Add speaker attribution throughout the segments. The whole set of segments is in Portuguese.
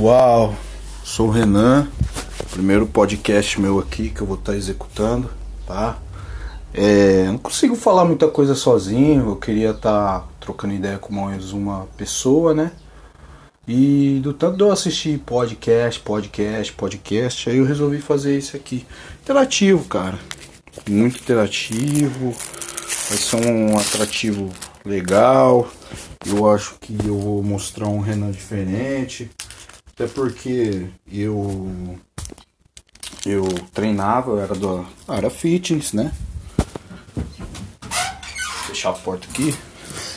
Speaker 1: pessoal, sou o Renan, primeiro podcast meu aqui que eu vou estar tá executando, tá? É, não consigo falar muita coisa sozinho, eu queria estar tá trocando ideia com mais uma pessoa, né? E do tanto de eu assistir podcast, podcast, podcast, aí eu resolvi fazer isso aqui. Interativo, cara. Muito interativo. Vai ser um atrativo legal. Eu acho que eu vou mostrar um Renan diferente. Até porque eu eu treinava, eu era da área fitness, né? Vou fechar a porta aqui.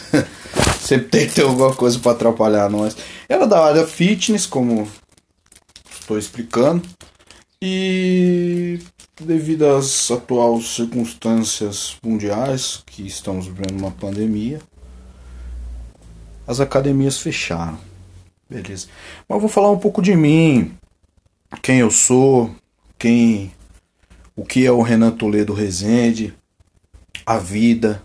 Speaker 1: Sempre tem que ter alguma coisa para atrapalhar nós. Era da área fitness, como estou explicando. E devido às atuais circunstâncias mundiais que estamos vivendo uma pandemia, as academias fecharam. Beleza. Mas eu vou falar um pouco de mim, quem eu sou, quem o que é o Renan Toledo Rezende, a vida,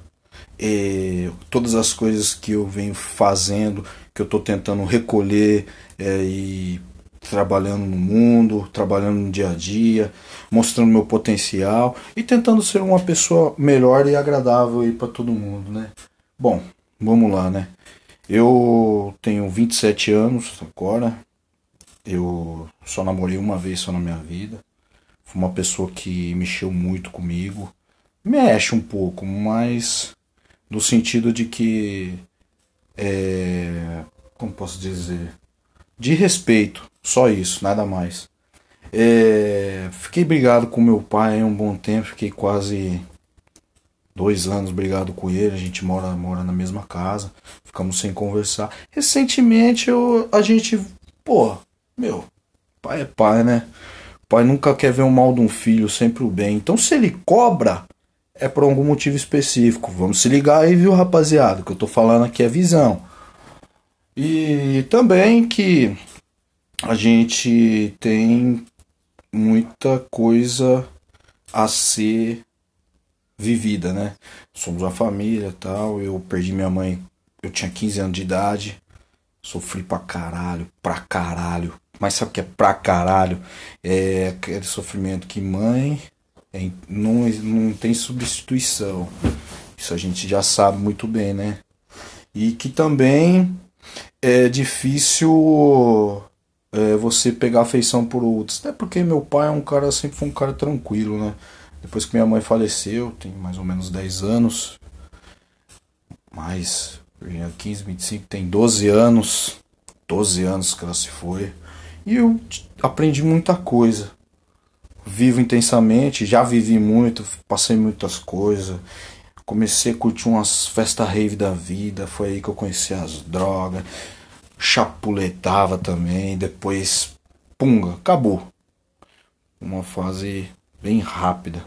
Speaker 1: é, todas as coisas que eu venho fazendo, que eu estou tentando recolher é, e trabalhando no mundo, trabalhando no dia a dia, mostrando meu potencial e tentando ser uma pessoa melhor e agradável para todo mundo, né? Bom, vamos lá, né? Eu tenho 27 anos agora. Eu só namorei uma vez só na minha vida. Foi uma pessoa que mexeu muito comigo. Mexe um pouco, mas no sentido de que é, como posso dizer, de respeito, só isso, nada mais. É, fiquei brigado com meu pai um bom tempo, fiquei quase dois anos brigado com ele, a gente mora, mora na mesma casa, ficamos sem conversar. Recentemente eu, a gente, pô, meu, pai é pai, né? pai nunca quer ver o mal de um filho, sempre o bem. Então se ele cobra, é por algum motivo específico. Vamos se ligar aí, viu, rapaziada? O que eu tô falando aqui é visão. E também que a gente tem muita coisa a ser vivida, né? Somos uma família tal. Eu perdi minha mãe, eu tinha 15 anos de idade. Sofri pra caralho, pra caralho. Mas sabe o que é pra caralho? É aquele sofrimento que mãe é, não, não tem substituição. Isso a gente já sabe muito bem, né? E que também é difícil é, você pegar afeição por outros. Até porque meu pai é um cara, sempre foi um cara tranquilo, né? Depois que minha mãe faleceu, tem mais ou menos 10 anos. Mais 15, 25, tem 12 anos. 12 anos que ela se foi. E eu aprendi muita coisa. Vivo intensamente, já vivi muito, passei muitas coisas. Comecei a curtir umas festas rave da vida. Foi aí que eu conheci as drogas. Chapuletava também. Depois, punga, acabou. Uma fase bem rápida.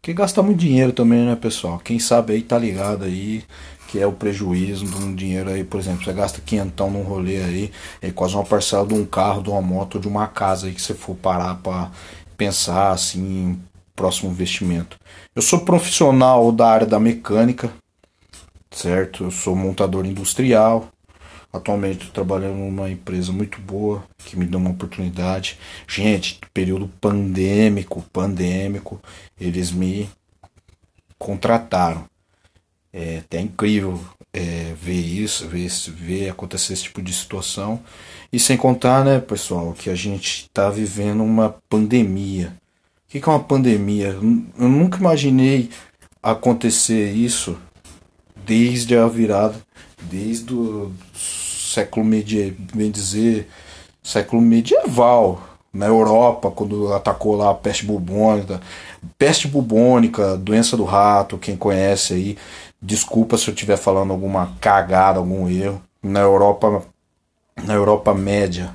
Speaker 1: Que gasta muito dinheiro também, né, pessoal? Quem sabe aí tá ligado aí que é o prejuízo de um dinheiro aí, por exemplo, você gasta quinhentão num rolê aí, é quase uma parcela de um carro, de uma moto, de uma casa aí que você for parar para pensar assim próximo investimento. Eu sou profissional da área da mecânica, certo? Eu sou montador industrial, Atualmente estou trabalhando numa empresa muito boa que me deu uma oportunidade. Gente, período pandêmico, pandêmico, eles me contrataram. É até incrível é, ver isso, ver, ver acontecer esse tipo de situação. E sem contar, né, pessoal, que a gente está vivendo uma pandemia. O que é uma pandemia? Eu nunca imaginei acontecer isso desde a virada, desde o século medieval, bem dizer, século medieval, na Europa, quando atacou lá a peste bubônica, peste bubônica, doença do rato, quem conhece aí, desculpa se eu estiver falando alguma cagada, algum erro, na Europa, na Europa média,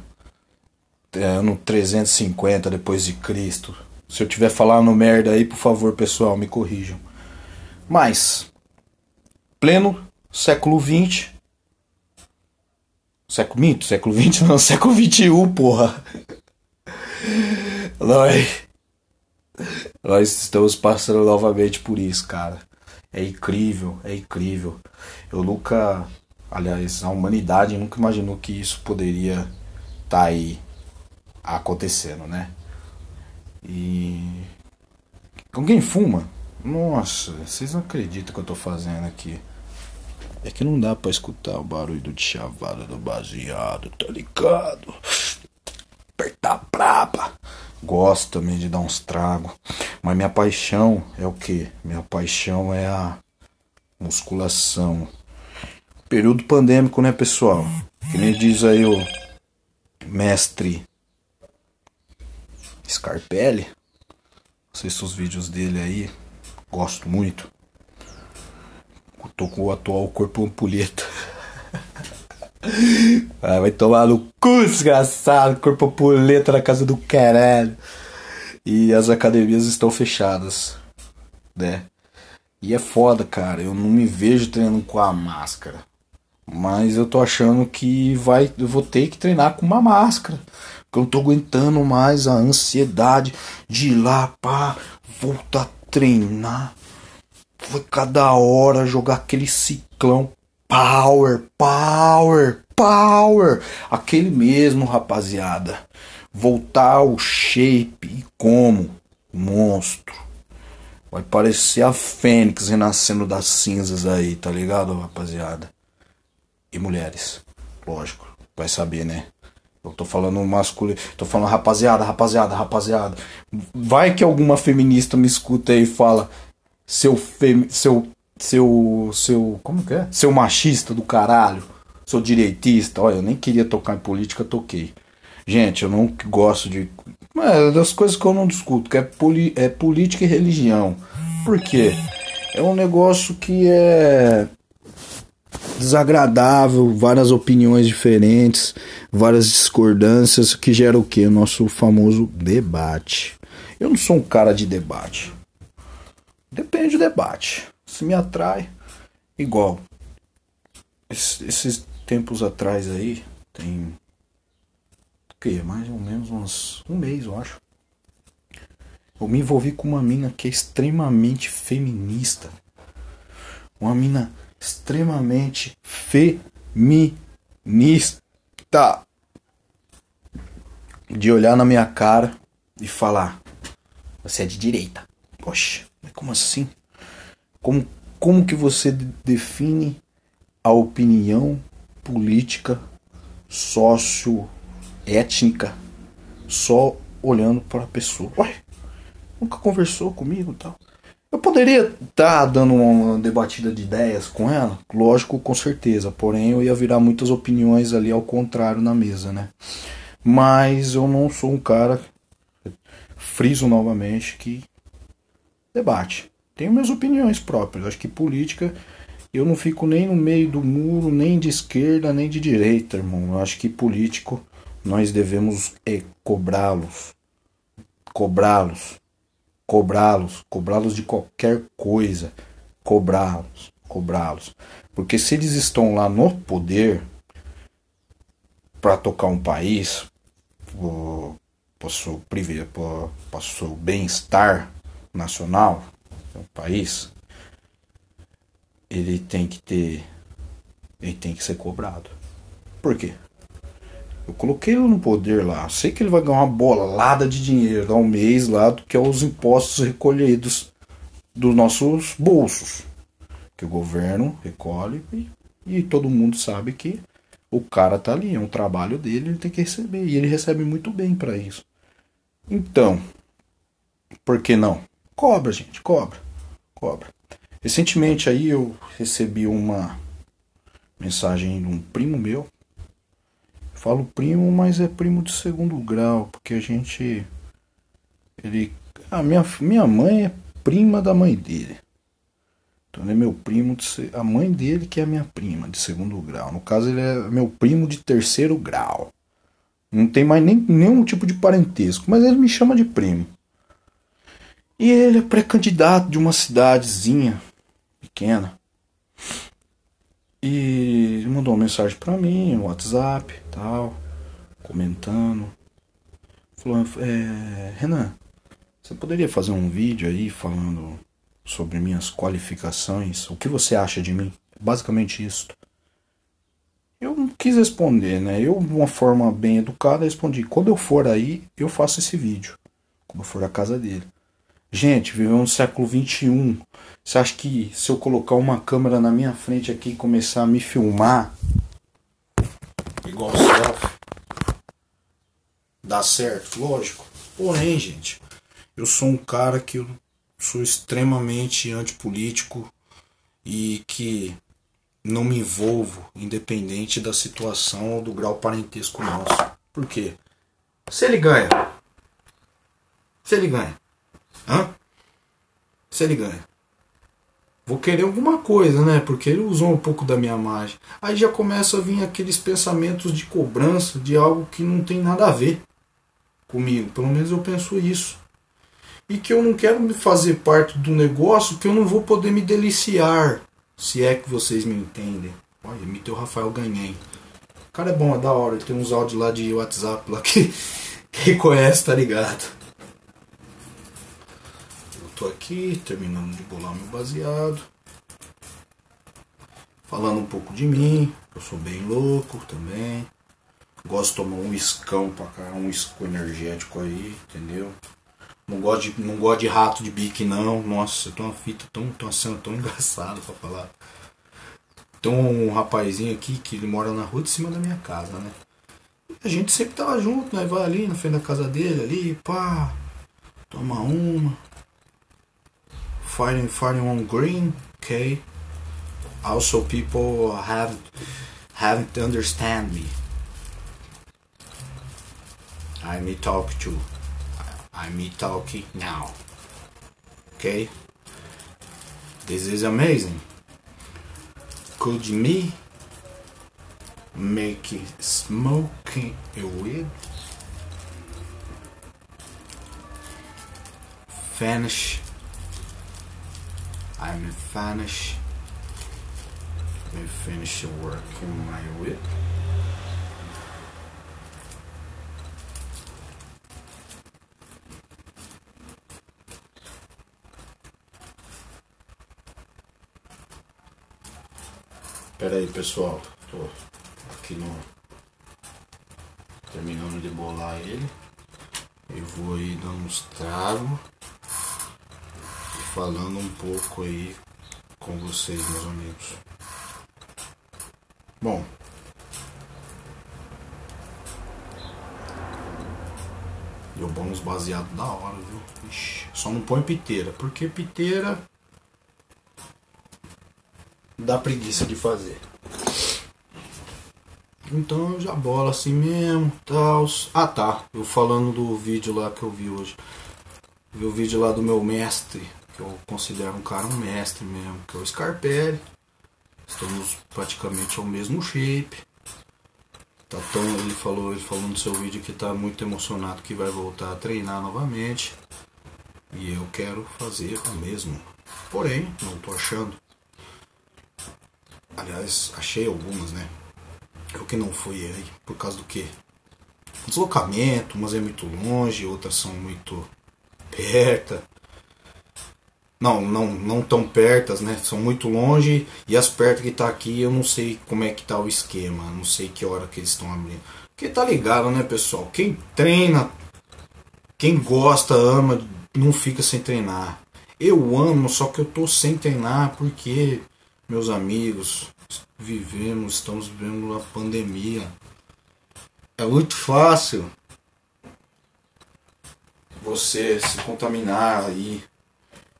Speaker 1: é, ano 350 depois de Cristo. Se eu estiver falando merda aí, por favor, pessoal, me corrijam. Mas pleno século 20, Século mito? Século XX não, século XXI, porra. Nós, nós estamos passando novamente por isso, cara. É incrível, é incrível. Eu nunca, aliás, a humanidade nunca imaginou que isso poderia estar tá aí acontecendo, né? E. Alguém fuma? Nossa, vocês não acreditam que eu tô fazendo aqui. É que não dá pra escutar o barulho do chavado do baseado, tá ligado? Apertar a braba. Gosto também de dar uns tragos. Mas minha paixão é o que? Minha paixão é a musculação. Período pandêmico, né, pessoal? Que nem diz aí o mestre Scarpelli. Assisto os vídeos dele aí. Gosto muito. Tô com o atual corpo ampulheta. Ah, vai tomar no cu, desgraçado. Corpo ampulheta na casa do caralho. E as academias estão fechadas, né? E é foda, cara. Eu não me vejo treinando com a máscara. Mas eu tô achando que vai, eu vou ter que treinar com uma máscara. Porque eu não tô aguentando mais a ansiedade de ir lá, pá, voltar a treinar. Foi cada hora jogar aquele ciclão. Power, power, power. Aquele mesmo, rapaziada. Voltar ao shape e como? Monstro. Vai parecer a Fênix renascendo das cinzas aí, tá ligado, rapaziada? E mulheres, lógico, vai saber, né? Eu tô falando masculino, tô falando rapaziada, rapaziada, rapaziada. Vai que alguma feminista me escuta aí e fala: seu fem, seu seu seu como que é? Seu machista do caralho, seu direitista. Olha, eu nem queria tocar em política, toquei. Gente, eu não gosto de é das coisas que eu não discuto, que é, poli, é política e religião. Por quê? É um negócio que é desagradável, várias opiniões diferentes, várias discordâncias, que gera o que? O nosso famoso debate. Eu não sou um cara de debate. Depende do debate. Se me atrai, igual. Esses tempos atrás aí, tem que mais ou menos uns um mês, eu acho. Eu me envolvi com uma mina que é extremamente feminista. Uma mina extremamente feminista. De olhar na minha cara e falar: Você é de direita. Poxa, como assim? Como, como que você define a opinião política sócio étnica só olhando para a pessoa. Ué, nunca conversou comigo tal. Eu poderia estar tá dando uma debatida de ideias com ela? Lógico, com certeza. Porém, eu ia virar muitas opiniões ali ao contrário na mesa, né? Mas eu não sou um cara, friso novamente, que debate. Tenho minhas opiniões próprias. Acho que política eu não fico nem no meio do muro, nem de esquerda, nem de direita, irmão. Eu acho que político nós devemos é, cobrá-los, cobrá-los, cobrá-los, cobrá-los de qualquer coisa, cobrá-los, cobrá-los. Porque se eles estão lá no poder para tocar um país, para o seu bem-estar nacional, um país, ele tem que ter, ele tem que ser cobrado. Por quê? Eu coloquei ele no poder lá. Sei que ele vai ganhar uma bolada de dinheiro ao mês lá, que é os impostos recolhidos dos nossos bolsos. Que o governo recolhe e, e todo mundo sabe que o cara tá ali, é um trabalho dele, ele tem que receber. E ele recebe muito bem para isso. Então, por que não? Cobra, gente, cobra. Cobra. Recentemente aí eu recebi uma mensagem de um primo meu Falo primo, mas é primo de segundo grau, porque a gente. Ele. A minha, minha mãe é prima da mãe dele. Então ele é meu primo, de, a mãe dele que é minha prima de segundo grau. No caso, ele é meu primo de terceiro grau. Não tem mais nem, nenhum tipo de parentesco, mas ele me chama de primo. E ele é pré-candidato de uma cidadezinha pequena. E mandou uma mensagem para mim no WhatsApp, tal, comentando. Falou, é, Renan, você poderia fazer um vídeo aí falando sobre minhas qualificações? O que você acha de mim? Basicamente isso. Eu não quis responder, né? Eu, de uma forma bem educada, respondi: quando eu for aí, eu faço esse vídeo. Quando eu for à casa dele. Gente, vivemos no século XXI. Você acha que se eu colocar uma câmera na minha frente aqui e começar a me filmar, igual selfie, dá certo? Lógico. Porém, gente, eu sou um cara que eu sou extremamente antipolítico e que não me envolvo, independente da situação ou do grau parentesco nosso. Por quê? Se ele ganha. Se ele ganha. Hã? Se ele ganha. Vou querer alguma coisa, né? Porque ele usou um pouco da minha margem. Aí já começa a vir aqueles pensamentos de cobrança de algo que não tem nada a ver comigo. Pelo menos eu penso isso. E que eu não quero me fazer parte do negócio que eu não vou poder me deliciar. Se é que vocês me entendem. Olha, imitei o Rafael Ganhem. O cara é bom, é da hora. Tem uns áudios lá de WhatsApp lá que quem conhece tá ligado tô aqui terminando de bolar meu baseado. Falando um pouco de mim, eu sou bem louco também. Gosto de tomar um iscão pra cá, um isco energético aí, entendeu? Não gosto de, não gosto de rato de bique não. Nossa, eu tô uma fita tão, tão cena tão engraçada pra falar. Tem um rapazinho aqui que ele mora na rua de cima da minha casa, né? A gente sempre tava junto, né? Vai ali na frente da casa dele, ali, pá, toma uma, fighting fighting on green okay? Also people uh, have haven't understand me. I me talk to I me talking now okay? This is amazing. Could me make smoking a weed? Finish I'm finish. Me finish working my whip. Pera aí pessoal, tô aqui no terminando de bolar ele. Eu vou aí dando uns tragos falando um pouco aí com vocês, meus amigos. Bom, deu bons baseado da hora, viu? Ixi, só não põe piteira, porque piteira dá preguiça de fazer. Então já bola assim mesmo, tal. Ah tá, eu falando do vídeo lá que eu vi hoje. Vi o vídeo lá do meu mestre, que eu considero um cara um mestre mesmo, que é o Scarpelli. Estamos praticamente ao mesmo shape. Tá tão, ele falou, ele falou no seu vídeo que está muito emocionado que vai voltar a treinar novamente. E eu quero fazer o mesmo. Porém, não estou achando. Aliás, achei algumas, né? Eu que não fui aí, por causa do que? Deslocamento, umas é muito longe, outras são muito perto. Não, não, não tão pertas, né? São muito longe e as perto que tá aqui eu não sei como é que tá o esquema, não sei que hora que eles estão abrindo. Porque tá ligado, né, pessoal? Quem treina, quem gosta, ama, não fica sem treinar. Eu amo, só que eu tô sem treinar porque, meus amigos, vivemos, estamos vivendo uma pandemia. É muito fácil você se contaminar aí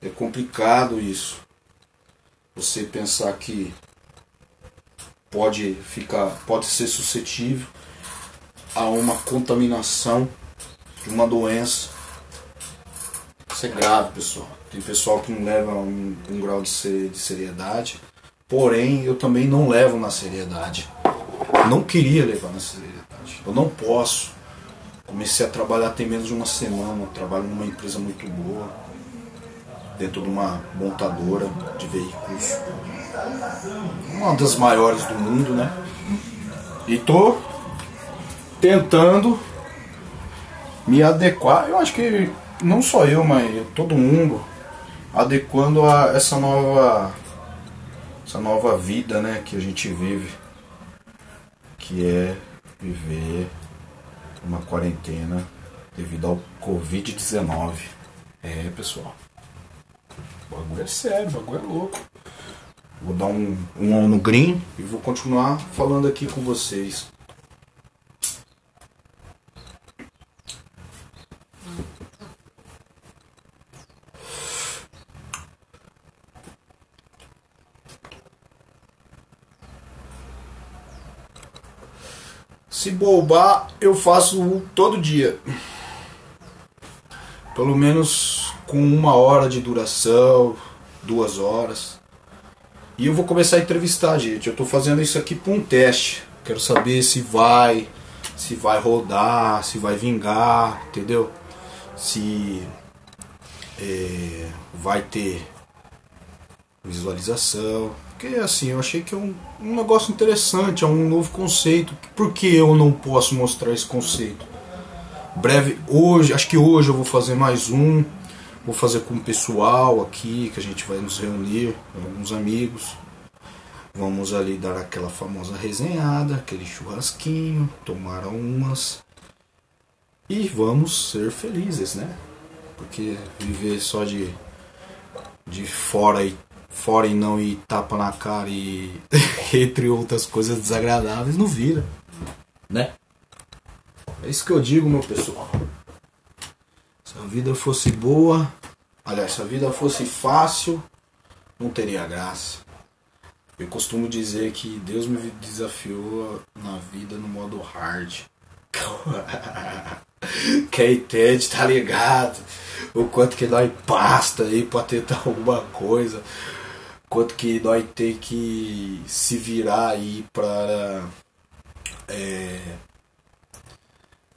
Speaker 1: é complicado isso. Você pensar que pode ficar, pode ser suscetível a uma contaminação de uma doença. Isso é grave, pessoal. Tem pessoal que não leva um, um grau de, ser, de seriedade. Porém, eu também não levo na seriedade. Não queria levar na seriedade. Eu não posso. Comecei a trabalhar tem menos de uma semana. Eu trabalho numa empresa muito boa dentro de uma montadora de veículos, uma das maiores do mundo, né? E tô tentando me adequar. Eu acho que não só eu, mas todo mundo adequando a essa nova essa nova vida, né, que a gente vive. que é viver uma quarentena devido ao Covid-19. É, pessoal. O bagulho é sério, o bagulho é louco. Vou dar um, um no green e vou continuar falando aqui com vocês. Se bobar, eu faço todo dia. Pelo menos com uma hora de duração, duas horas. E eu vou começar a entrevistar, gente. Eu tô fazendo isso aqui para um teste. Quero saber se vai, se vai rodar, se vai vingar, entendeu? Se é, vai ter visualização. Porque assim, eu achei que é um, um negócio interessante, é um novo conceito. Por que eu não posso mostrar esse conceito? Breve, hoje, acho que hoje eu vou fazer mais um. Vou fazer com o pessoal aqui, que a gente vai nos reunir, alguns amigos. Vamos ali dar aquela famosa resenhada, aquele churrasquinho, tomar umas. E vamos ser felizes, né? Porque viver só de, de fora e fora e não e tapa na cara e entre outras coisas desagradáveis não vira, né? É isso que eu digo, meu pessoal. Se a vida fosse boa, aliás, se a vida fosse fácil, não teria graça. Eu costumo dizer que Deus me desafiou na vida no modo hard. Quem entende tá ligado? O quanto que nós pasta aí pra tentar alguma coisa quanto que nós tem que se virar aí para é,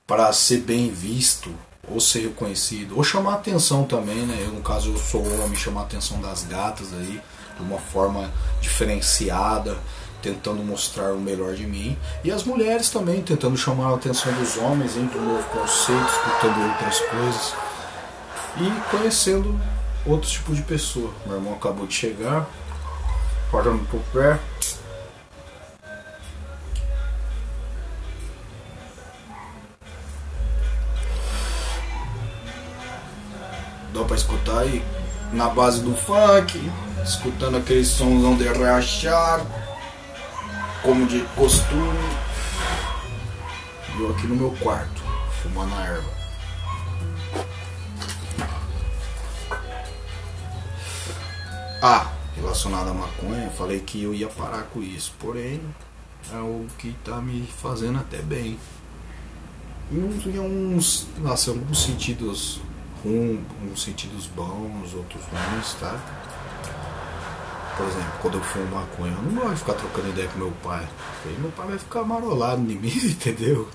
Speaker 1: para ser bem visto ou ser reconhecido ou chamar atenção também, né? Eu, no caso eu sou homem, chamar a atenção das gatas aí de uma forma diferenciada, tentando mostrar o melhor de mim e as mulheres também tentando chamar a atenção dos homens um novo conceito, escutando outras coisas e conhecendo outro tipo de pessoa. Meu irmão acabou de chegar, parando pro pé. Aí na base do funk, escutando aquele somzão de rachar, como de costume. Eu aqui no meu quarto, fumando a erva. Ah, relacionado à maconha, falei que eu ia parar com isso. Porém, é o que tá me fazendo até bem. Em uns, em uns, alguns sentidos ruins, uns sentidos bons, outros ruins, tá? Por exemplo, quando eu fumo maconha, eu não gosto de ficar trocando ideia com meu pai. Porque meu pai vai ficar marolado em mim, entendeu?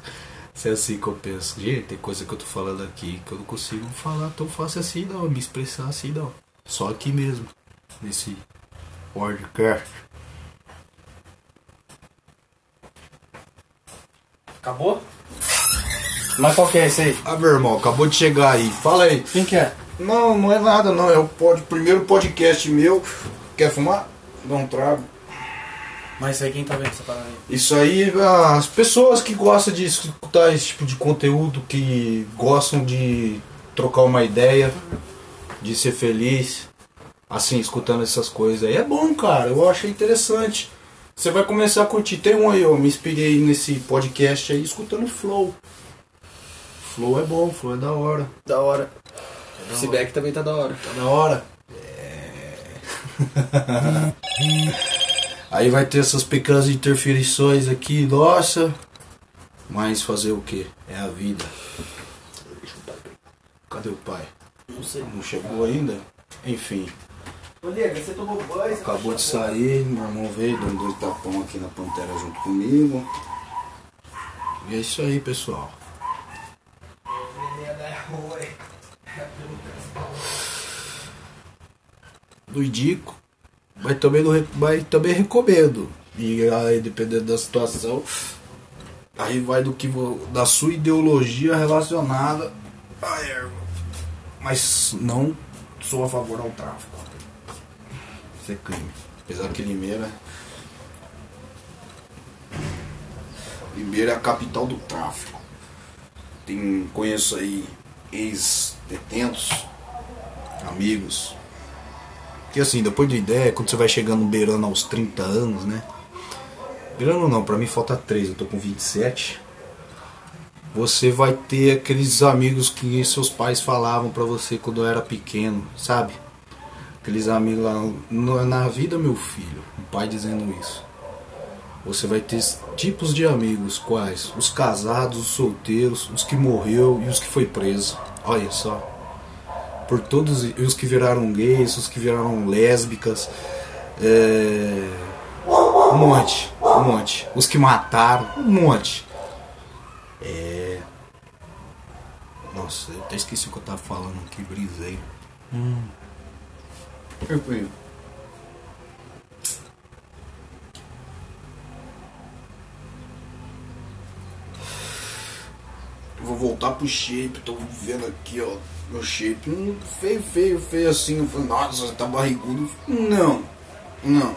Speaker 1: Se é assim que eu penso. Gente, tem coisa que eu tô falando aqui que eu não consigo falar tão fácil assim não, me expressar assim não. Só aqui mesmo, nesse podcast.
Speaker 2: Acabou? Mas qual que é esse aí?
Speaker 1: Ah, meu irmão, acabou de chegar aí. Fala aí.
Speaker 2: Quem que é?
Speaker 1: Não, não é nada não. É o pod, primeiro podcast meu. Quer fumar? Dá um trago.
Speaker 2: Mas isso aí quem tá vendo essa parada aí?
Speaker 1: Isso aí, as pessoas que gostam de escutar esse tipo de conteúdo, que gostam de trocar uma ideia, de ser feliz, assim, escutando essas coisas aí. É bom, cara. Eu achei interessante. Você vai começar a curtir. Tem um aí, eu me inspirei nesse podcast aí escutando Flow. Flow é bom, Flow é da hora.
Speaker 2: Da hora.
Speaker 1: da
Speaker 2: Esse
Speaker 1: hora.
Speaker 2: também tá da hora.
Speaker 1: Tá da hora. É. Aí vai ter essas pequenas interferições aqui, nossa. Mas fazer o que? É a vida. Cadê o pai?
Speaker 2: Não sei.
Speaker 1: Não chegou ainda? Enfim,
Speaker 2: Ô, Diego, você tomou banho?
Speaker 1: acabou de sair, meu irmão veio, deu dois tapão aqui na pantera junto comigo. E é isso aí, pessoal. Do indico, mas também, não, mas também recomendo. E aí, dependendo da situação, aí vai do que da sua ideologia relacionada à erva. Mas não sou a favor ao tráfico. Isso é crime. Apesar que Limeira. Limeira é a capital do tráfico. Tem, conheço aí ex-detentos, amigos. Que assim, depois de ideia, quando você vai chegando beirando aos 30 anos, né? Beirando não, pra mim falta 3, eu tô com 27. Você vai ter aqueles amigos que seus pais falavam pra você quando eu era pequeno, sabe? Aqueles amigos lá, na vida, meu filho, o pai dizendo isso. Você vai ter tipos de amigos, quais? Os casados, os solteiros, os que morreu e os que foi preso. Olha só. Por todos os que viraram gays, os que viraram lésbicas. É, um monte, um monte. Os que mataram, um monte. É. Nossa, eu até esqueci o que eu tava falando aqui, brisei. Hum. Perfeito. Vou voltar pro shape, tô vendo aqui, ó, meu shape. Hum, feio, feio, feio assim. Eu falei, nossa, tá barrigudo. Não, não.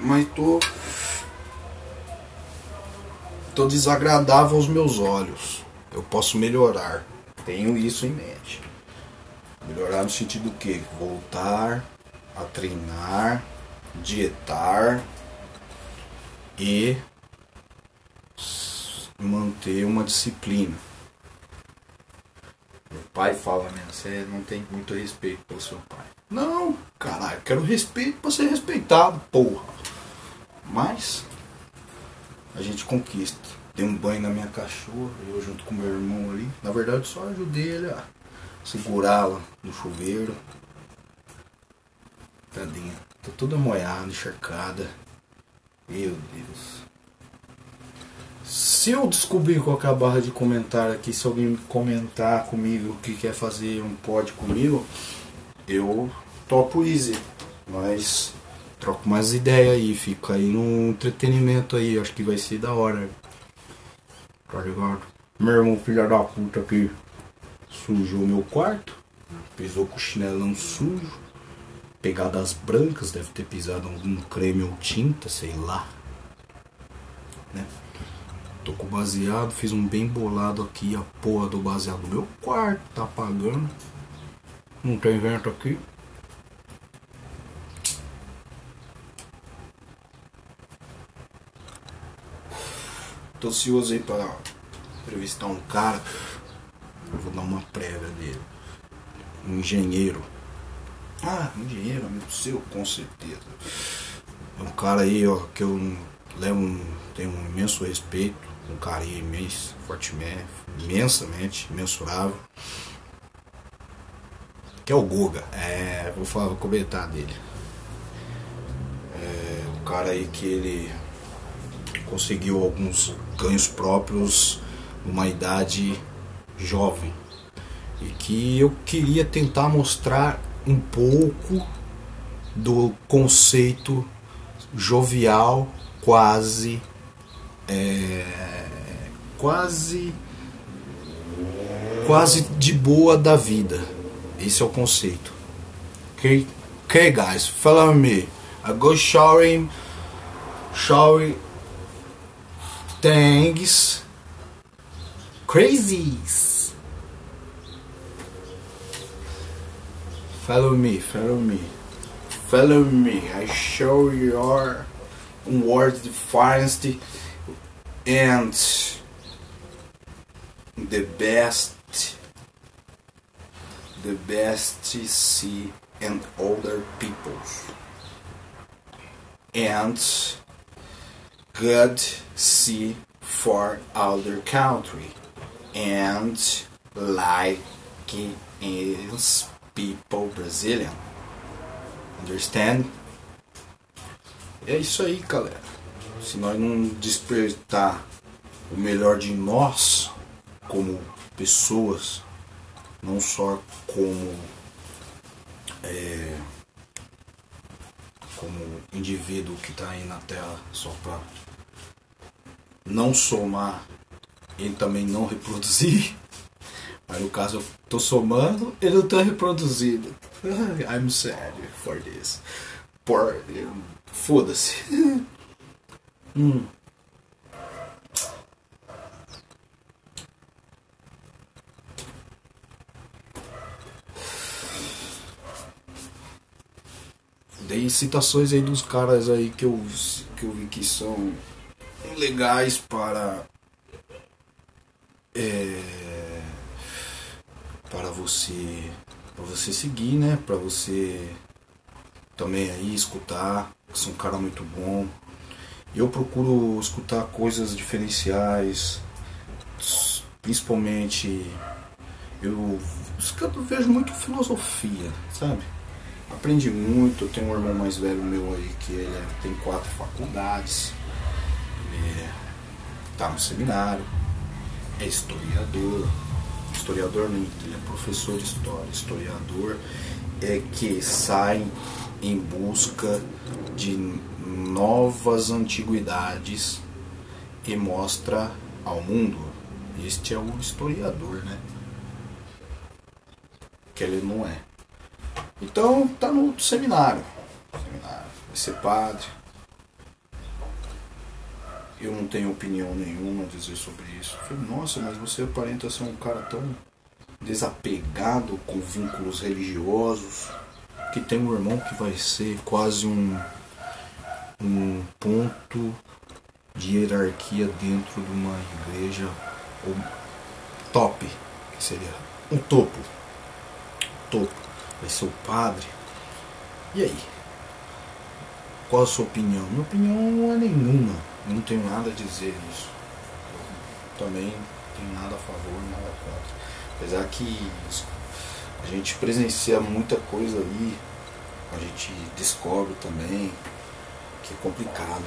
Speaker 1: Mas tô. Tô desagradável aos meus olhos. Eu posso melhorar. Tenho isso em mente. Melhorar no sentido que voltar a treinar, dietar e manter uma disciplina. Meu pai fala, né? Você não tem muito respeito pelo seu pai. Não, caralho, quero respeito pra ser respeitado, porra. Mas a gente conquista. Dei um banho na minha cachorra, eu junto com meu irmão ali. Na verdade, só ajudei ele a segurá-la no chuveiro. Tadinha. Tô toda molhada, encharcada. Meu Deus. Se eu descobrir qual é barra de comentário aqui, se alguém comentar comigo que quer fazer um pod comigo, eu topo easy. Mas troco mais ideia aí, fica aí no entretenimento aí, acho que vai ser da hora. Tá ligado? Meu irmão filho da puta aqui sujou meu quarto, pisou com o chinelão sujo, pegadas brancas, deve ter pisado algum creme ou tinta, sei lá. Né? Tô com baseado, fiz um bem bolado aqui, a porra do baseado do meu quarto, tá apagando. Não tem vento aqui. Tô ansioso aí pra entrevistar um cara eu vou dar uma prévia dele. Um engenheiro. Ah, um engenheiro, amigo seu, com certeza. É um cara aí, ó, que eu levo um, tenho um imenso respeito, um carinho imenso, fortemente, imensamente, mensurável. Que é o Guga. É, vou falar, vou comentar dele. É um cara aí que ele conseguiu alguns ganhos próprios numa idade jovem e que eu queria tentar mostrar um pouco do conceito jovial, quase, é, quase, quase de boa da vida. Esse é o conceito. Okay, okay guys, follow me. I go showering, showering things crazies. Follow me, follow me, follow me. I show your word defiance and the best, the best see and other peoples and good see for other country and like is people Brazilian. Understand? É isso aí, galera. Se nós não despertar o melhor de nós como pessoas, não só como é, como indivíduo que está aí na Terra só para não somar ele também não reproduzir. Mas no caso eu tô somando, ele não tá reproduzido. I'm sad for this. Por. Foda-se. Hum. Dei citações aí dos caras aí que eu, que eu vi que são legais para. É, para você. Para você seguir, né? Para você também aí escutar. São um cara muito bom. Eu procuro escutar coisas diferenciais, principalmente eu, eu vejo muito filosofia, sabe? Aprendi muito, eu tenho um irmão mais velho meu aí que ele é, tem quatro faculdades, ele é, tá no seminário, é historiador, historiador não, ele é professor de história, historiador é que sai em busca de novas antiguidades e mostra ao mundo. Este é o historiador, né? Que ele não é. Então tá no seminário. Seminário. Vai ser padre. Eu não tenho opinião nenhuma a dizer sobre isso. Falei, nossa, mas você aparenta ser um cara tão desapegado com vínculos religiosos que tem um irmão que vai ser quase um, um ponto de hierarquia dentro de uma igreja ou top, que seria um topo. Topo vai ser o padre. E aí? Qual a sua opinião? Minha opinião não é nenhuma. Eu não tenho nada a dizer nisso. Também tenho nada a favor, nada contra. Apesar que a gente presencia muita coisa aí, a gente descobre também que é complicado.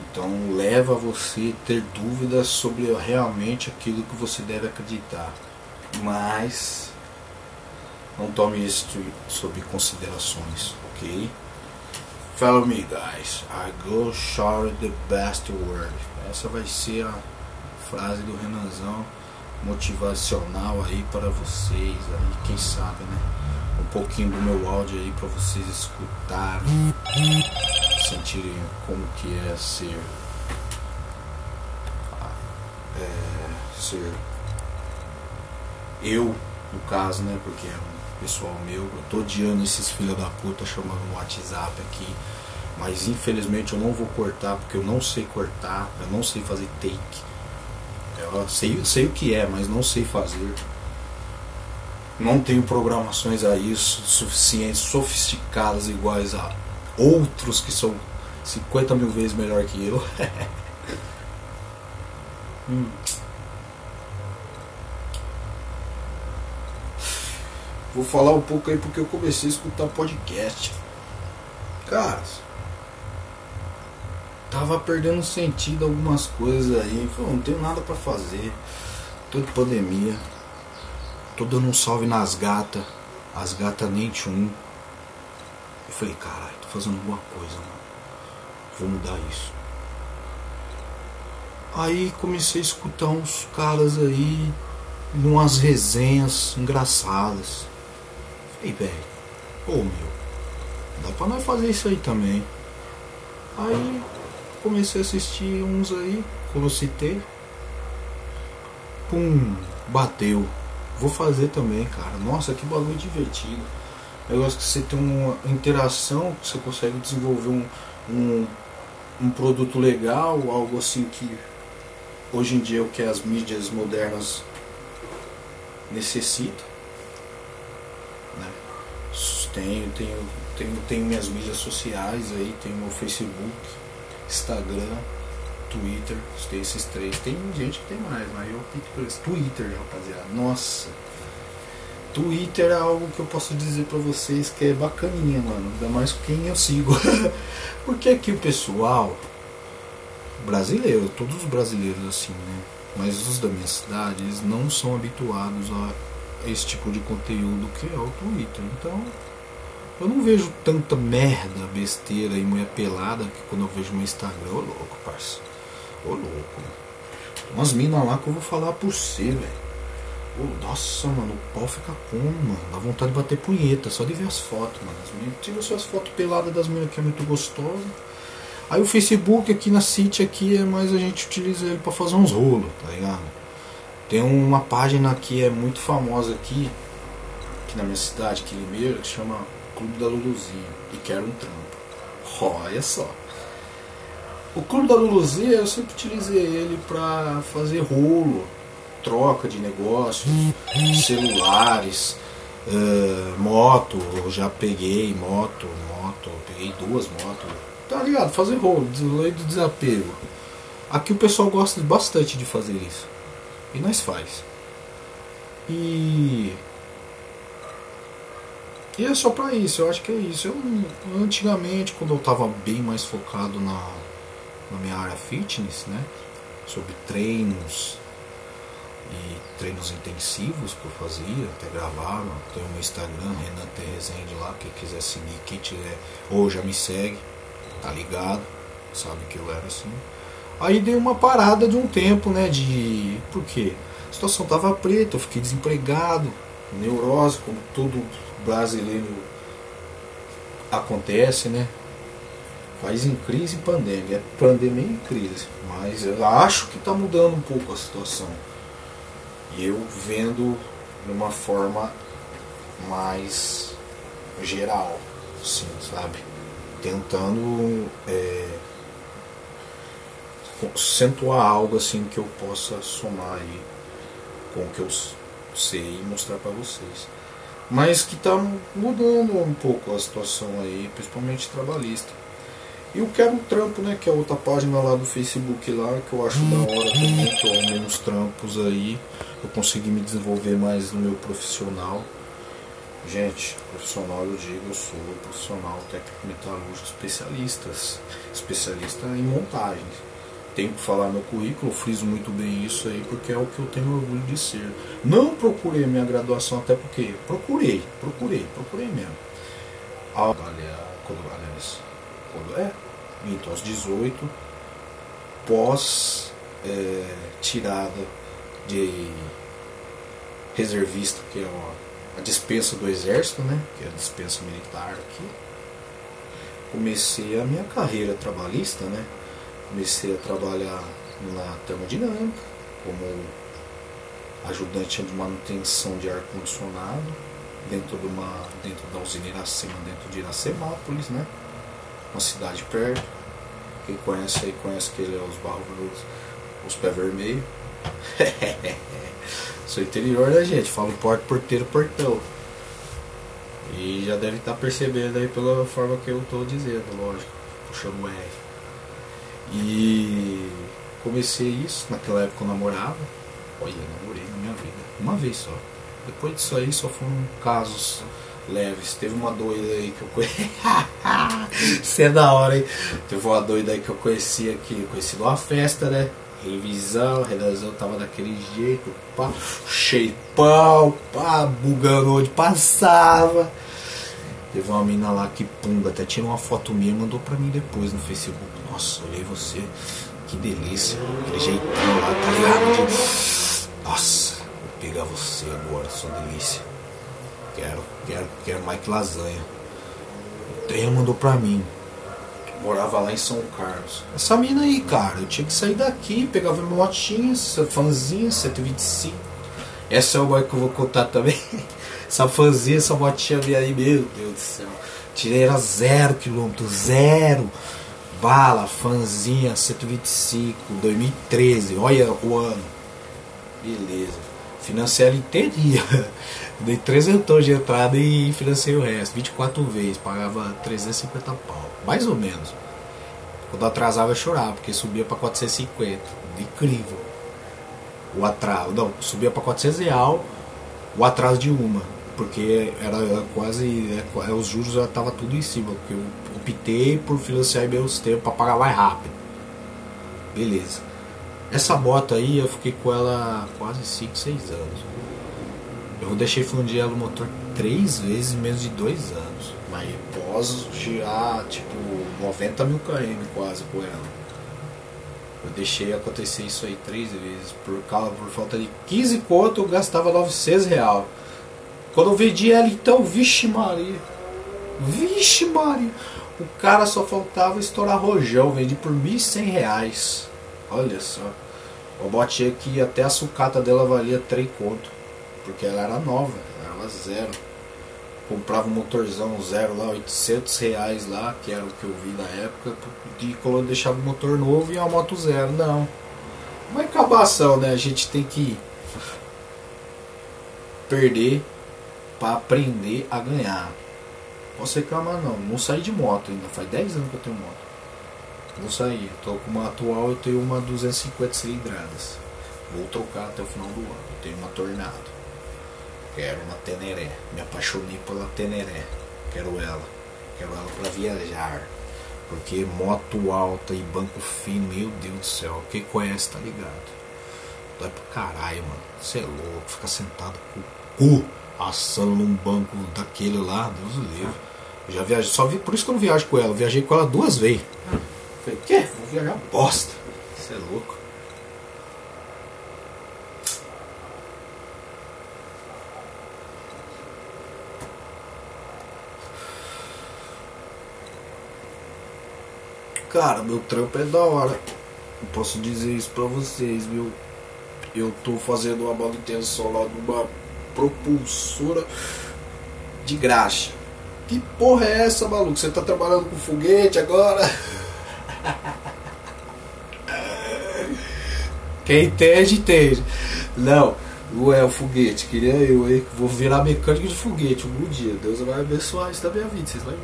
Speaker 1: Então leva você a ter dúvidas sobre realmente aquilo que você deve acreditar. Mas não tome isso sob considerações, ok? Follow me, guys. I go shower the best word. Essa vai ser a frase do Renanzão motivacional aí para vocês. Aí, quem sabe, né? Um pouquinho do meu áudio aí para vocês escutarem, sentirem como que é ser, é, ser eu no caso, né? Porque é um pessoal meu. Eu tô odiando esses filhos da puta chamando no WhatsApp aqui. Mas infelizmente eu não vou cortar porque eu não sei cortar, eu não sei fazer take. Eu sei, sei o que é, mas não sei fazer. Não tenho programações aí suficientes, sofisticadas iguais a outros que são 50 mil vezes melhor que eu. hum. Vou falar um pouco aí porque eu comecei a escutar podcast. Cara, tava perdendo sentido algumas coisas aí. Falei, não tenho nada para fazer. Tô de pandemia. Tô dando um salve nas gatas. As gatas nem tchum. Eu falei, caralho, tô fazendo alguma coisa, mano. Vou mudar isso. Aí comecei a escutar uns caras aí, umas resenhas engraçadas. Falei, velho, ô meu, dá pra nós fazer isso aí também. Aí comecei a assistir uns aí, como eu citei. Pum, bateu. Vou fazer também, cara. Nossa, que bagulho divertido. Negócio que você tem uma interação, que você consegue desenvolver um, um, um produto legal, algo assim que hoje em dia é o que as mídias modernas necessitam. Tenho, tenho, tenho, tenho minhas mídias sociais aí, tenho meu Facebook, Instagram, Twitter, tem esses três. Tem gente que tem mais, mas eu opto por esse. Twitter, rapaziada. Nossa. Twitter é algo que eu posso dizer pra vocês que é bacaninha, mano. Ainda mais quem eu sigo. Porque aqui o pessoal brasileiro, todos os brasileiros assim, né? Mas os da minha cidade, eles não são habituados a esse tipo de conteúdo que é o Twitter. Então, eu não vejo tanta merda, besteira e mulher pelada que quando eu vejo no Instagram. Ô louco, parça. Ô louco. Umas minas lá que eu vou falar por você, velho. nossa, mano, o pau fica como, mano? Dá vontade de bater punheta, só de ver as fotos, mano. As minas, tira suas fotos peladas das minas que é muito gostosa. Aí o Facebook aqui na City aqui é mais a gente utiliza ele pra fazer uns rolos, tá ligado? Tem uma página que é muito famosa aqui, aqui na minha cidade, aqui em Limeira, que chama Clube da Luluzinha e quero um trampo. Olha só. O Clube da Luluzinha eu sempre utilizei ele para fazer rolo, troca de negócios, celulares, uh, moto, eu já peguei moto, moto, peguei duas motos, tá ligado? Fazer rolo, lei do desapego. Aqui o pessoal gosta bastante de fazer isso. E nós faz. E. E é só pra isso, eu acho que é isso. Eu, antigamente, quando eu tava bem mais focado na, na minha área fitness, né? Sobre treinos e treinos intensivos que eu fazia, até gravava. Tem o meu Instagram, Renan T. Rezende lá, quem quiser seguir, quem tiver, ou já me segue, tá ligado, sabe que eu era assim. Aí dei uma parada de um tempo, né? De. Por quê? A situação tava preta, eu fiquei desempregado, neurose, como todo brasileiro acontece, né? Faz em crise pandêmica, é pandemia em crise. Mas eu acho que está mudando um pouco a situação. E eu vendo de uma forma mais geral, sim, sabe? Tentando é, acentuar algo assim que eu possa somar aí com o que eu sei e mostrar para vocês. Mas que está mudando um pouco a situação aí, principalmente trabalhista. E o Quero Trampo, né, que é outra página lá do Facebook lá, que eu acho da hora também, que eu arrumei uns trampos aí, eu consegui me desenvolver mais no meu profissional. Gente, profissional eu digo, eu sou profissional técnico metalúrgico especialistas, especialista em montagens tenho que falar meu currículo, friso muito bem isso aí, porque é o que eu tenho orgulho de ser. Não procurei minha graduação, até porque procurei, procurei, procurei mesmo. A, quando, aliás, quando é? Então, aos 18, pós é, tirada de reservista, que é a, a dispensa do exército, né? Que é a dispensa militar aqui. Comecei a minha carreira trabalhista, né? comecei a trabalhar na termodinâmica, como ajudante de manutenção de ar-condicionado, dentro, de uma, dentro da usina Iracema, dentro de Iracemápolis, né? Uma cidade perto. Quem conhece aí conhece que ele é os barros os pés vermelhos. Sou interior da gente, falo porta, porteiro, portão. E já deve estar percebendo aí pela forma que eu estou dizendo, lógico, puxando o R. E comecei isso, naquela época eu namorava. Olha, namorei na minha vida. Uma vez só. Depois disso aí só foram casos leves. Teve uma doida aí que eu conheci. Isso é da hora, hein? Teve uma doida aí que eu conheci aqui. Conheci numa festa, né? Revisão, redação tava daquele jeito, pá, pau pá, bugando onde passava. Teve uma mina lá que pumba, até tirou uma foto minha e mandou pra mim depois no Facebook. Nossa, olhei você, que delícia. Aquele jeitão lá, tá ligado? Nossa, vou pegar você agora, sua delícia. Quero, quero, quero que lasanha. O trem mandou pra mim. Morava lá em São Carlos. Essa mina aí, cara, eu tinha que sair daqui, pegava minha motinha, fãzinha, 125. Essa é o que eu vou contar também. Essa fãzinha, essa motinha minha aí, meu Deus do céu. Tirei era zero quilômetro, zero. Bala, fãzinha, 125, 2013, olha o ano. Beleza. Financei ela inteirinha. Dei 300 de entrada e financei o resto. 24 vezes, pagava 350 pau. Mais ou menos. Quando atrasava eu chorava, porque subia para 450. Incrível. O atraso. Não, subia para 400 real o atraso de uma porque era quase. É, os juros já estavam tudo em cima, porque eu optei por financiar meus tempos para pagar mais rápido. Beleza. Essa moto aí eu fiquei com ela quase 5, 6 anos. Eu deixei fundir ela o motor três vezes em menos de dois anos. Mas pós girar tipo 90 mil km quase com ela. Eu deixei acontecer isso aí três vezes. Por, causa, por falta de 15 conto eu gastava 900 reais. Quando eu vendi ela, então, vixe Maria. Vixe Maria. O cara só faltava estourar rojão. Vendi por R$ reais. Olha só. Eu botei aqui até a sucata dela valia 3 conto. Porque ela era nova, ela era zero. comprava um motorzão zero lá, 800 reais lá, que era o que eu vi na época, e deixava o motor novo e a moto zero. Não. Uma acabação, né? A gente tem que perder para aprender a ganhar. Posso reclamar não, não saí de moto ainda, faz 10 anos que eu tenho moto. Vou sair, tô com uma atual, eu tenho uma 250 cilindradas. Vou trocar até o final do ano. Eu tenho uma Tornado. Quero uma Teneré. Me apaixonei pela Teneré. Quero ela. Quero ela para viajar. Porque moto alta e banco fino, meu Deus do céu. Quem conhece tá ligado. Dói pra caralho, mano. Você é louco. Ficar sentado com o cu assando num banco daquele lá. Deus o livre. Eu já viajei. Só vi, por isso que eu não viajo com ela. Eu viajei com ela duas vezes. Falei, quê? Vou viajar bosta. Você é louco. Cara, meu trampo é da hora. Eu posso dizer isso pra vocês, viu? Eu tô fazendo uma manutenção lá numa propulsora de graxa. Que porra é essa, maluco? Você tá trabalhando com foguete agora? Quem entende, entende. Não, não é o foguete, queria eu, hein? Vou virar mecânico de foguete um dia. Deus vai abençoar isso da minha vida, vocês vão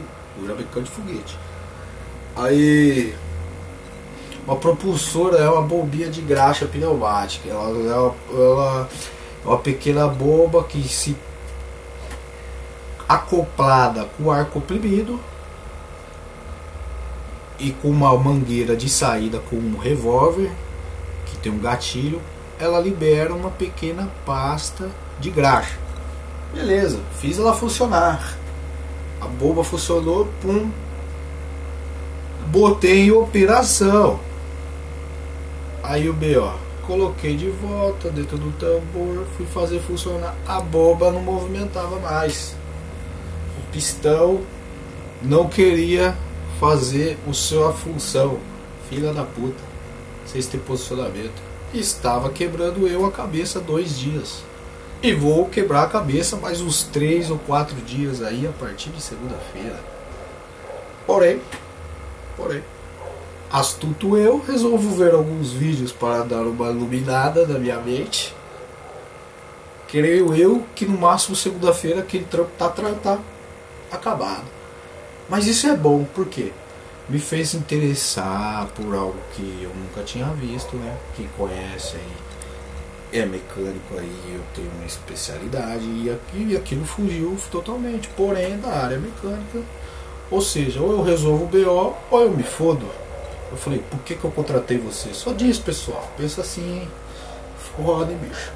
Speaker 1: virar mecânico de foguete. Aí. Uma propulsora é uma bombinha de graxa pneumática. Ela, ela, ela é uma pequena bomba que se acoplada com ar comprimido e com uma mangueira de saída com um revólver que tem um gatilho, ela libera uma pequena pasta de graxa. Beleza, fiz ela funcionar. A bomba funcionou, pum, botei em operação. Aí o B, ó, coloquei de volta dentro do tambor, fui fazer funcionar. A bomba não movimentava mais. O pistão não queria fazer o sua função. Filha da puta. Vocês têm posicionamento. Estava quebrando eu a cabeça dois dias. E vou quebrar a cabeça mais uns três ou quatro dias aí a partir de segunda-feira. Porém, Porém, astuto eu, resolvo ver alguns vídeos para dar uma iluminada na minha mente. Creio eu que no máximo segunda-feira aquele trampo tá, tá acabado. Mas isso é bom, por quê? Me fez interessar por algo que eu nunca tinha visto, né? Quem conhece aí é mecânico aí, eu tenho uma especialidade e, aqui, e aquilo fugiu totalmente, porém é da área mecânica. Ou seja, ou eu resolvo o BO ou eu me fodo. Eu falei, por que, que eu contratei você? Só diz, pessoal. Pensa assim, hein? Foda, hein, bicho.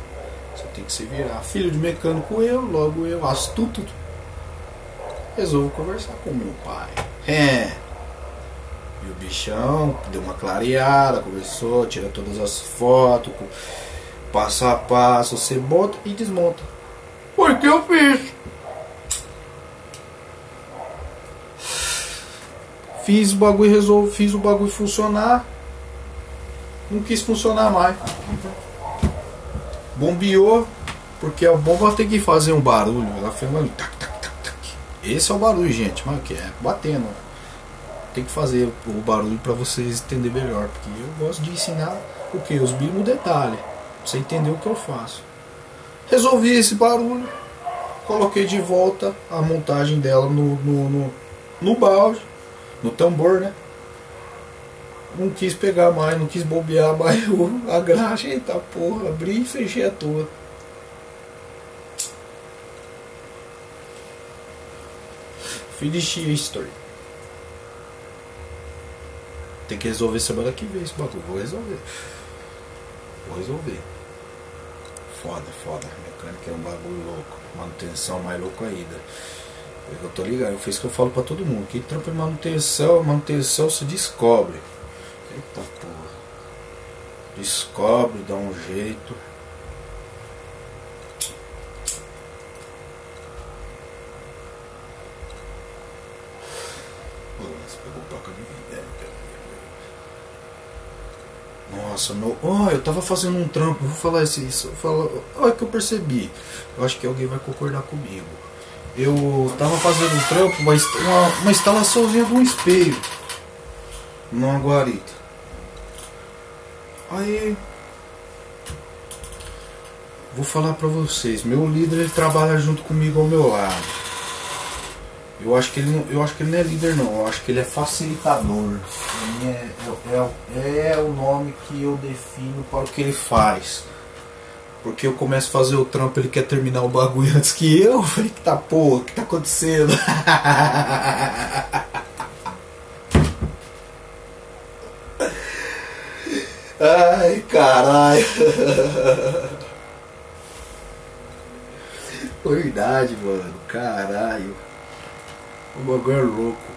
Speaker 1: Você tem que se virar. Filho de mecânico eu, logo eu, astuto. Resolvo conversar com meu pai. É. E o bichão deu uma clareada, conversou, tira todas as fotos, passo a passo, você monta e desmonta. Foi que eu fiz. Fiz o bagulho resolvo, fiz o bagulho funcionar. Não quis funcionar mais. Bombeou, porque a bomba tem que fazer um barulho. Ela fez um tac, tac, tac, tac. Esse é o barulho, gente, mas que é batendo. Tem que fazer o barulho para vocês entenderem melhor, porque eu gosto de ensinar o que? Os mínimos detalhes, pra você entender o que eu faço. Resolvi esse barulho, coloquei de volta a montagem dela no, no, no, no balde no tambor, né? Não quis pegar mais, não quis bombear mais a graxa. Eita porra, abri e fechei a toa. Finish history. Tem que resolver semana que vem esse bagulho. Vou resolver. Vou resolver. Foda, foda. Mecânica é um bagulho louco. Manutenção mais louco ainda. É que Eu tô ligado, eu fiz o que eu falo pra todo mundo. Quem trampa em manutenção, manutenção se descobre. Eita porra. Descobre, dá um jeito. Vídeo. Nossa, no... oh, eu tava fazendo um trampo, vou falar isso. isso. Fala... Olha que eu percebi. Eu acho que alguém vai concordar comigo. Eu tava fazendo um trampo, uma, uma, uma instalaçãozinha de um espelho numa guarita. Aí vou falar pra vocês, meu líder ele trabalha junto comigo ao meu lado. Eu acho que ele não, eu acho que ele não é líder não, eu acho que ele é facilitador. É, é, é, é o nome que eu defino para o que ele faz. Porque eu começo a fazer o trampo, ele quer terminar o bagulho antes que eu. Eu falei, que tá porra, que tá acontecendo? Ai, caralho. Verdade, mano. Caralho. O bagulho é louco.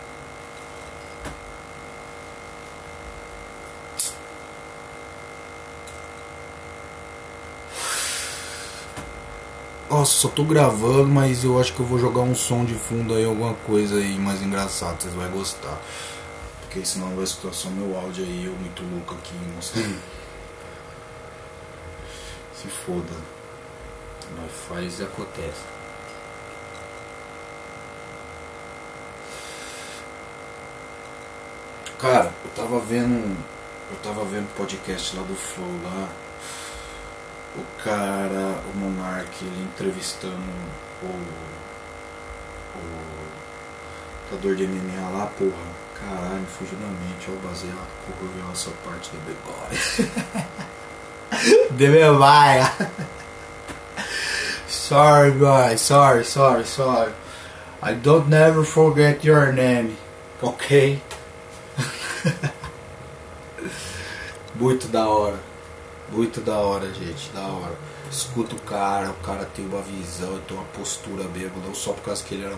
Speaker 1: Nossa, só tô gravando, mas eu acho que eu vou jogar um som de fundo aí, alguma coisa aí mais engraçado, vocês vão gostar. Porque senão vai escutar só meu áudio aí, eu muito louco aqui, nossa. Se foda.
Speaker 2: Nós faz e acontece.
Speaker 1: Cara, eu tava vendo. Eu tava vendo podcast lá do Flow lá. O cara, o Monark, ele entrevistando o. O. Lutador de MMA lá, porra. Caralho, fugiu na mente, ó, baseado, correu essa parte da memória. de memória. sorry, guys, sorry, sorry, sorry. I don't never forget your name, ok? Muito da hora. Muito da hora, gente. Da hora. Escuta o cara, o cara tem uma visão, tem uma postura mesmo, não só por causa que ele era.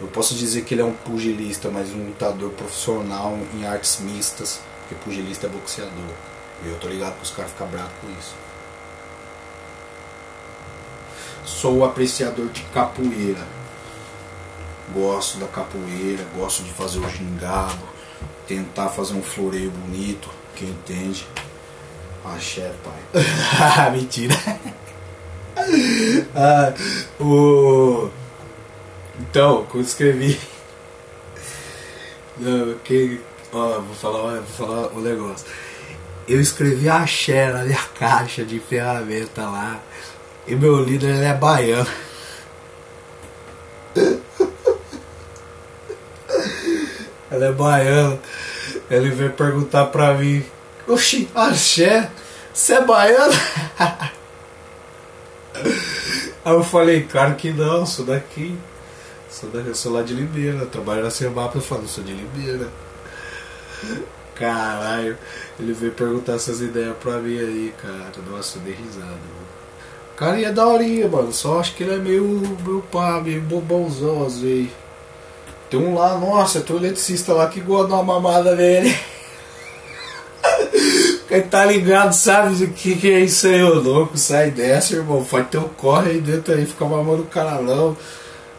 Speaker 1: Eu posso dizer que ele é um pugilista, mas um lutador profissional em artes mistas, porque pugilista é boxeador. E eu tô ligado que os caras ficam bravos com isso. Sou apreciador de capoeira. Gosto da capoeira, gosto de fazer o gingado, tentar fazer um floreio bonito, quem entende. Axé, pai. Mentira. ah, o... Então, quando escrevi. Não, que... Ó, vou falar, vou falar um negócio. Eu escrevi axé na minha caixa de ferramenta lá. E meu líder ele é baiano. Ela é baiana. Ele veio perguntar pra mim: Oxi, axé, você é baiano? Aí eu falei: Claro que não, sou daqui. Sou, daqui, eu sou lá de Limeira. Trabalho na Semapa. Eu falo: Sou de Limeira. Caralho, ele veio perguntar essas ideias pra mim aí, cara. Nossa, eu dei risada. Mano. O cara ia da horinha, mano. Só acho que ele é meio, meio pá, meio bobãozão às vezes. Tem um lá, nossa, tem um eletricista lá que gosta de uma mamada nele. Quem tá ligado sabe o que, que é isso aí, ô louco. Sai dessa, irmão. Faz teu corre aí dentro aí, fica mamando o canalão.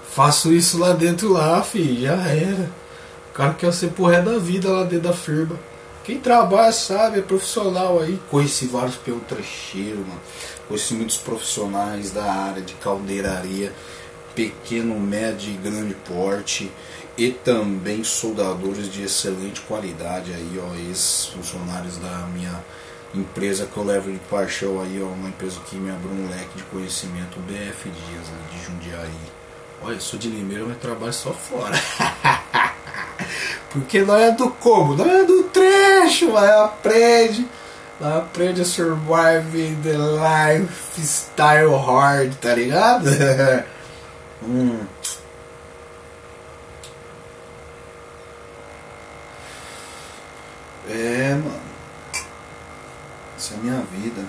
Speaker 1: Faço isso lá dentro lá, filho. Já era. O cara quer ser pro ré da vida lá dentro da firma. Quem trabalha sabe, é profissional aí. Conheci vários peltrecheiros, mano. Conheci muitos profissionais da área de caldeiraria, pequeno, médio e grande porte. E também soldadores de excelente qualidade aí, ó, ex-funcionários da minha empresa que eu levo de paixão aí, ó, uma empresa que me abriu um leque de conhecimento, BF Dias, né, de Jundiaí. Olha, sou de Limeira, mas trabalho só fora. Porque não é do como, não é do trecho, mas aprende. Aprende a survive the lifestyle hard, tá ligado? hum. É, mano. Essa é minha vida.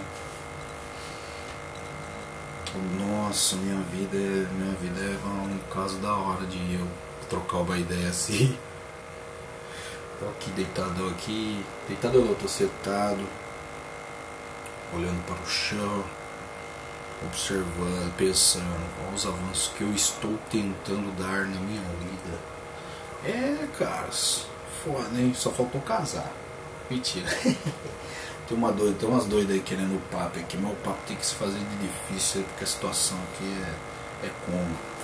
Speaker 1: Nossa, minha vida é, minha vida é um caso da hora de eu trocar uma ideia assim. Tô aqui deitado aqui. Deitado eu tô sentado. Olhando para o chão. Observando, pensando quais os avanços que eu estou tentando dar na minha vida. É, caras. Foda, hein? Só faltou casar. Mentira. tem, uma doida, tem umas doidas aí querendo o papo aqui, mas o papo tem que se fazer de difícil porque a situação aqui é, é como.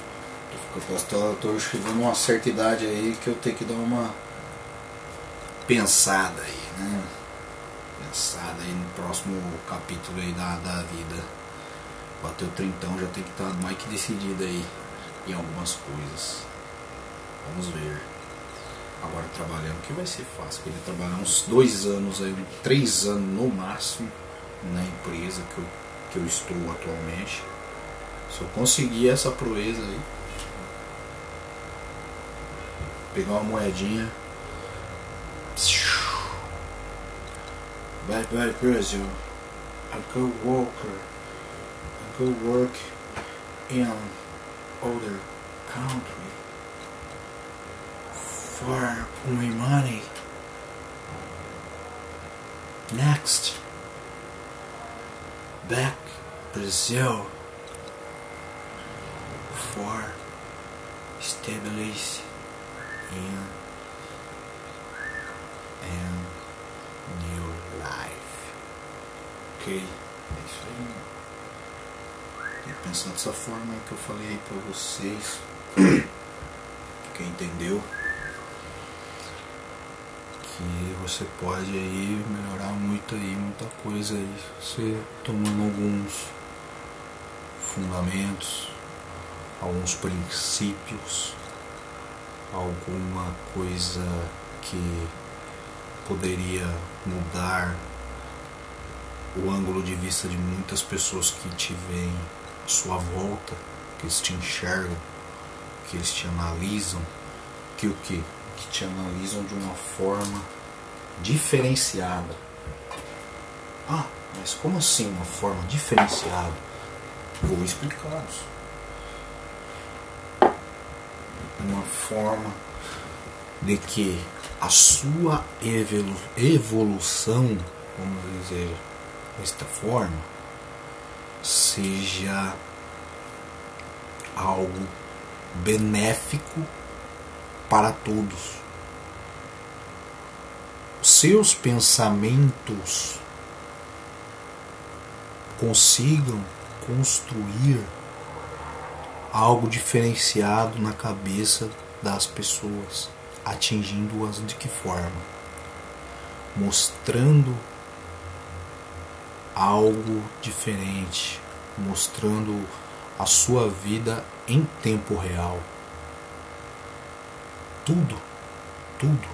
Speaker 1: Eu tô chegando uma certa idade aí que eu tenho que dar uma pensada aí, né? Pensada aí no próximo capítulo aí da, da vida. Bateu trintão, já tem que estar mais que decidido aí em algumas coisas. Vamos ver. Agora trabalhando, que vai ser fácil. Ele trabalhar uns dois anos aí, três anos no máximo na empresa que eu, que eu estou atualmente. Se eu conseguir essa proeza aí, pegar uma moedinha. Bye bye Brazil. I go worker. I go work in other country for money. Next. Back Brazil for stabilize in and new life. Ok? É isso aí. Que pensar dessa forma que eu falei aí pra vocês. Quem entendeu? Que você pode aí melhorar muito aí, muita coisa aí. Você tomando alguns fundamentos, alguns princípios alguma coisa que poderia mudar o ângulo de vista de muitas pessoas que te veem à sua volta, que eles te enxergam, que eles te analisam, que o que? Que te analisam de uma forma diferenciada. Ah, mas como assim uma forma diferenciada? Vou explicar-os. uma forma de que a sua evolução, vamos dizer desta forma, seja algo benéfico para todos. Seus pensamentos consigam construir algo diferenciado na cabeça das pessoas, atingindo-as de que forma? Mostrando algo diferente, mostrando a sua vida em tempo real. Tudo, tudo,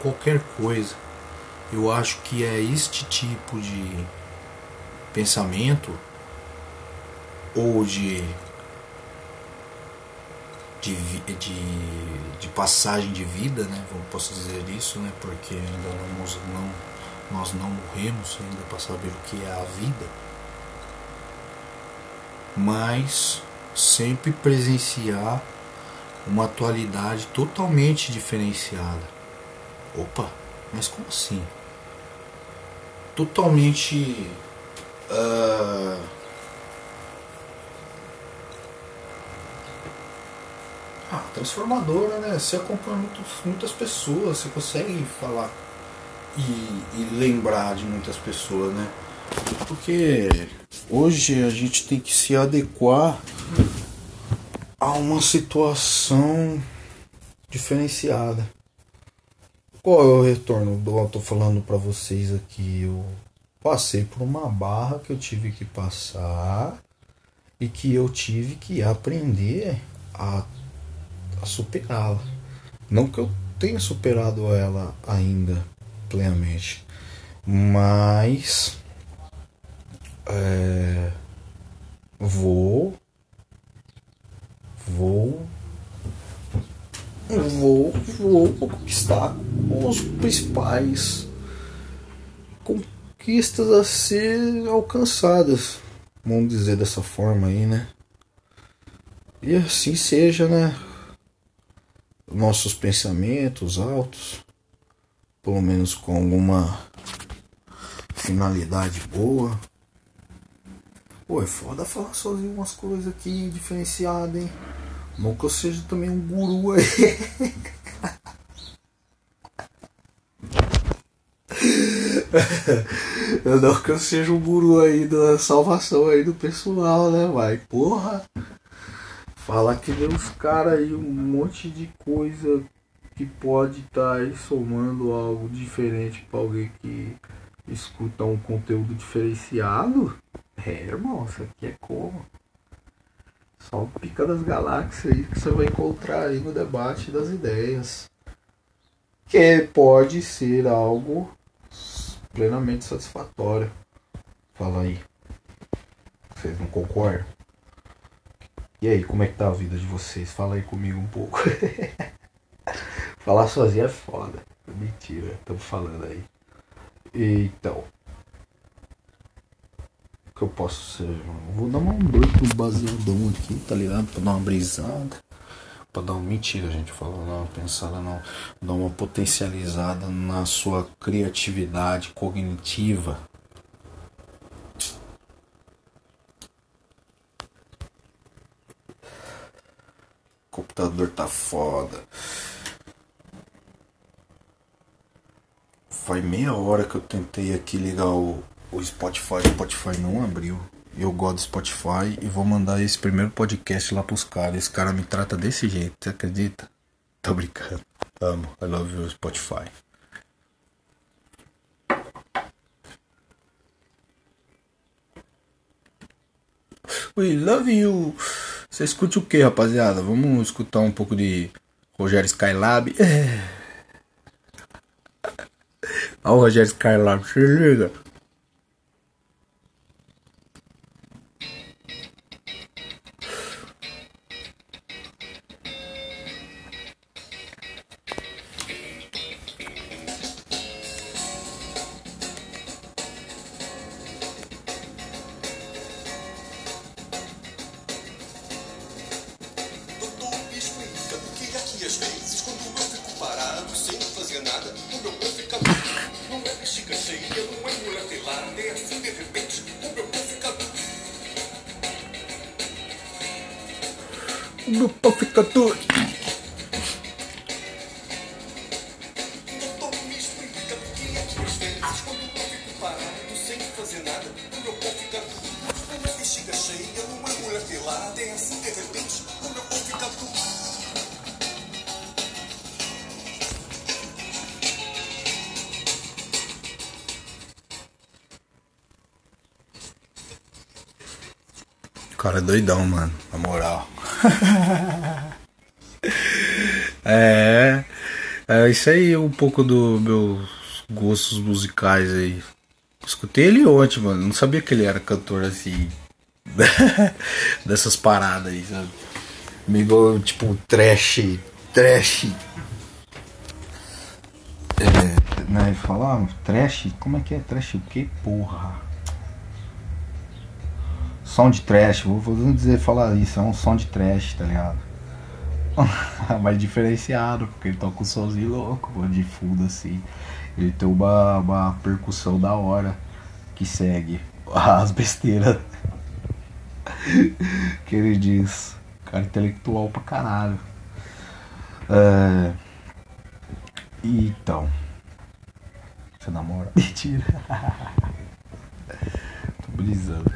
Speaker 1: qualquer coisa. Eu acho que é este tipo de pensamento ou de de, de, de, passagem de vida, né? Posso dizer isso, né? Porque ainda não, não, nós não morremos ainda para saber o que é a vida. Mas sempre presenciar uma atualidade totalmente diferenciada. Opa, mas como assim? Totalmente. Uh, Ah, transformadora, né? Você acompanha muitas pessoas, você consegue falar e, e lembrar de muitas pessoas, né? Porque hoje a gente tem que se adequar a uma situação diferenciada. Qual é o retorno? Eu tô falando para vocês aqui. Eu passei por uma barra que eu tive que passar e que eu tive que aprender a a superá-la. Não que eu tenha superado ela ainda plenamente, mas é, vou vou vou vou conquistar os principais conquistas a ser alcançadas vamos dizer dessa forma aí né e assim seja né nossos pensamentos altos, pelo menos com alguma finalidade boa. Pô, é foda falar sozinho umas coisas aqui diferenciadas, hein? Não que eu seja também um guru aí. Não que eu seja um guru aí da salvação aí do pessoal, né, vai? Porra! Falar que vê os caras aí um monte de coisa que pode estar tá somando algo diferente para alguém que escuta um conteúdo diferenciado. É, irmão, isso aqui é como? Só o pica das galáxias aí que você vai encontrar aí no debate das ideias. Que pode ser algo plenamente satisfatório. Fala aí. Vocês não concordam? E aí, como é que tá a vida de vocês? Fala aí comigo um pouco. Falar sozinho é foda. Mentira, estamos falando aí. Então. Que eu posso ser? Vou dar uma um doido baseadão aqui, tá ligado? Pra dar uma brisada. Pra dar uma mentira, gente. Falou, não, pensada não. Dar uma potencializada na sua criatividade cognitiva. O computador tá foda. Faz meia hora que eu tentei aqui ligar o, o Spotify. O Spotify não abriu. Eu gosto do Spotify e vou mandar esse primeiro podcast lá pros caras. Esse cara me trata desse jeito, você acredita? Tô brincando. Amo. I love you, Spotify. We love you. Você escute o que, rapaziada? Vamos escutar um pouco de Rogério Skylab. Olha o Rogério Skylab, se liga. Cara doidão, mano. Na moral. é. É isso aí, um pouco dos meus gostos musicais aí. Escutei ele ontem, mano. Não sabia que ele era cantor assim. dessas paradas aí, sabe? Meio tipo trash. Trash. É, né? Falar trash? Como é que é trash o que, porra? Som de trash, vou, vou dizer falar isso, é um som de trash, tá ligado? Mas diferenciado, porque ele toca um somzinho louco, de fundo assim. Ele tem uma, uma percussão da hora que segue as besteiras que ele diz. Cara intelectual pra caralho. É... Então. Você namora? Mentira. Tô brisando.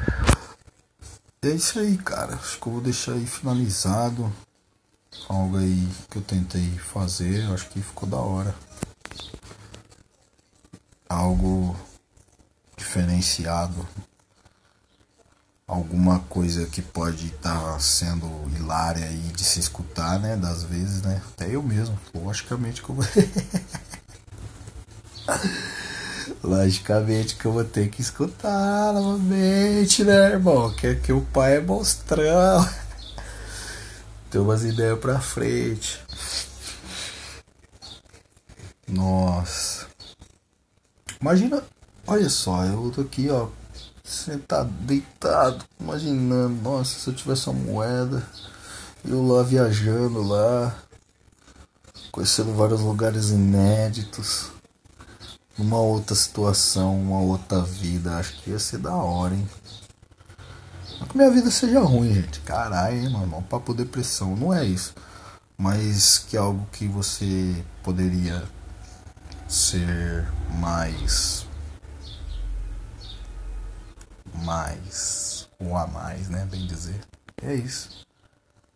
Speaker 1: É isso aí, cara. Acho que eu vou deixar aí finalizado. Algo aí que eu tentei fazer. Acho que ficou da hora. Algo diferenciado. Alguma coisa que pode estar tá sendo hilária aí de se escutar, né? Das vezes, né? Até eu mesmo. Logicamente que eu vou. Logicamente que eu vou ter que escutar novamente, né, irmão? Que, que o pai é monstrão. Tem umas ideias pra frente. Nossa. Imagina, olha só, eu tô aqui, ó, sentado, deitado, imaginando, nossa, se eu tivesse uma moeda, eu lá viajando lá, conhecendo vários lugares inéditos numa outra situação, uma outra vida. Acho que ia ser da hora, hein? Não que minha vida seja ruim, gente. Caralho, hein, mano. Um papo depressão. Não é isso. Mas que é algo que você poderia ser mais. Mais. Ou a mais, né? Bem dizer. É isso.